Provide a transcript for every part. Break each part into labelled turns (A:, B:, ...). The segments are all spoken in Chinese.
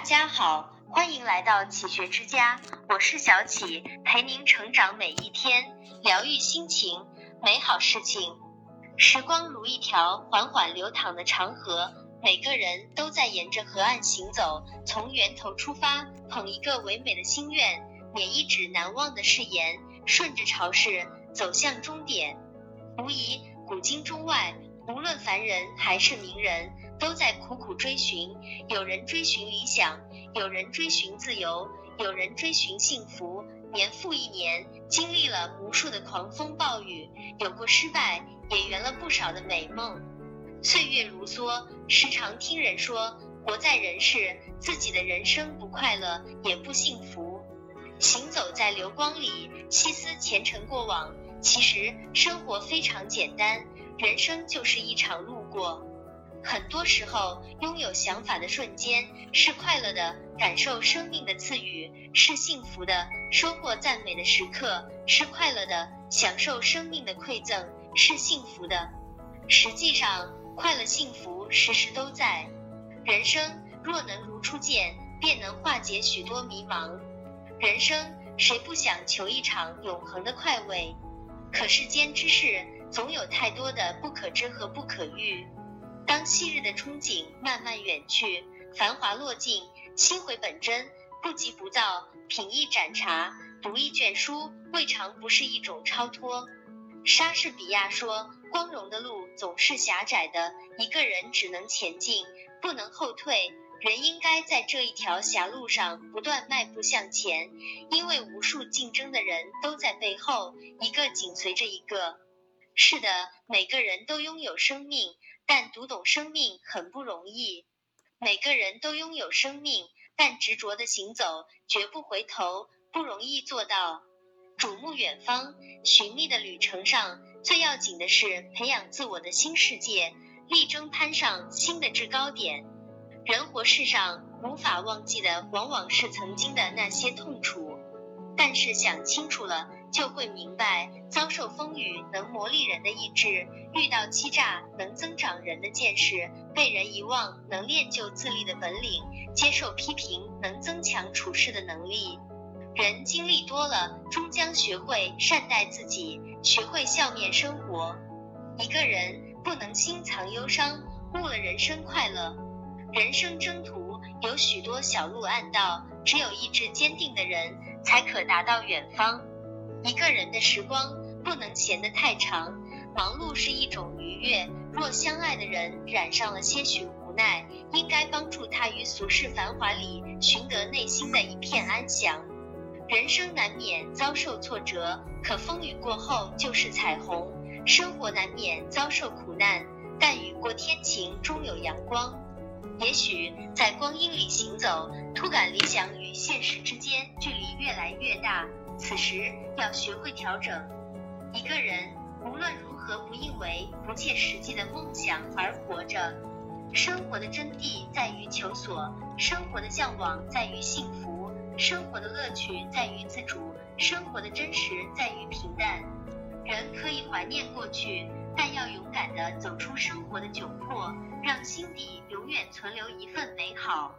A: 大家好，欢迎来到启学之家，我是小启，陪您成长每一天，疗愈心情，美好事情。时光如一条缓缓流淌的长河，每个人都在沿着河岸行走，从源头出发，捧一个唯美的心愿，捻一纸难忘的誓言，顺着潮势走向终点。无疑，古今中外，无论凡人还是名人。都在苦苦追寻，有人追寻理想，有人追寻自由，有人追寻幸福。年复一年，经历了无数的狂风暴雨，有过失败，也圆了不少的美梦。岁月如梭，时常听人说，活在人世，自己的人生不快乐也不幸福。行走在流光里，细思前尘过往，其实生活非常简单，人生就是一场路过。很多时候，拥有想法的瞬间是快乐的；感受生命的赐予是幸福的；收获赞美的时刻是快乐的；享受生命的馈赠是幸福的。实际上，快乐、幸福时时都在。人生若能如初见，便能化解许多迷茫。人生谁不想求一场永恒的快慰？可世间之事总有太多的不可知和不可遇。当昔日的憧憬慢慢远去，繁华落尽，心回本真，不急不躁，品一盏茶，读一卷书，未尝不是一种超脱。莎士比亚说：“光荣的路总是狭窄的，一个人只能前进，不能后退。人应该在这一条狭路上不断迈步向前，因为无数竞争的人都在背后，一个紧随着一个。是的，每个人都拥有生命。”但读懂生命很不容易。每个人都拥有生命，但执着的行走，绝不回头，不容易做到。瞩目远方，寻觅的旅程上，最要紧的是培养自我的新世界，力争攀上新的制高点。人活世上，无法忘记的往往是曾经的那些痛楚，但是想清楚了。就会明白，遭受风雨能磨砺人的意志，遇到欺诈能增长人的见识，被人遗忘能练就自立的本领，接受批评能增强处事的能力。人经历多了，终将学会善待自己，学会笑面生活。一个人不能心藏忧伤，误了人生快乐。人生征途有许多小路暗道，只有意志坚定的人，才可达到远方。一个人的时光不能闲得太长，忙碌是一种愉悦。若相爱的人染上了些许无奈，应该帮助他于俗世繁华里寻得内心的一片安详。人生难免遭受挫折，可风雨过后就是彩虹。生活难免遭受苦难，但雨过天晴终有阳光。也许在光阴里行走，突感理想与现实之间距离越来越大。此时要学会调整。一个人无论如何不因为不切实际的梦想而活着。生活的真谛在于求索，生活的向往在于幸福，生活的乐趣在于自主，生活的真实在于平淡。人可以怀念过去，但要勇敢地走出生活的窘迫，让心底永远存留一份美好。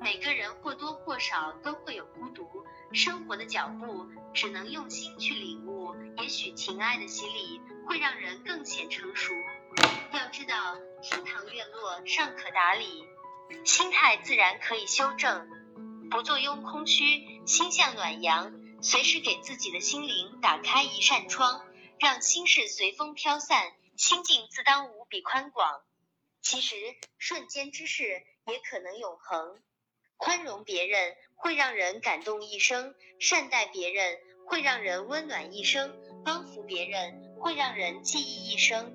A: 每个人或多或少都会有孤独，生活的脚步只能用心去领悟。也许情爱的洗礼会让人更显成熟。要知道，厅堂院落尚可打理，心态自然可以修正。不坐拥空虚，心向暖阳，随时给自己的心灵打开一扇窗，让心事随风飘散，心境自当无比宽广。其实，瞬间之事也可能永恒。宽容别人会让人感动一生，善待别人会让人温暖一生，帮扶别人会让人记忆一生。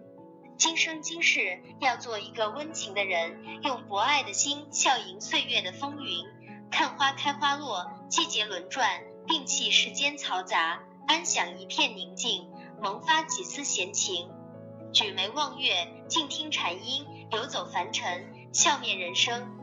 A: 今生今世要做一个温情的人，用博爱的心笑迎岁月的风云，看花开花落，季节轮转，摒弃世间嘈杂，安享一片宁静，萌发几丝闲情。举眉望月，静听禅音，游走凡尘，笑面人生。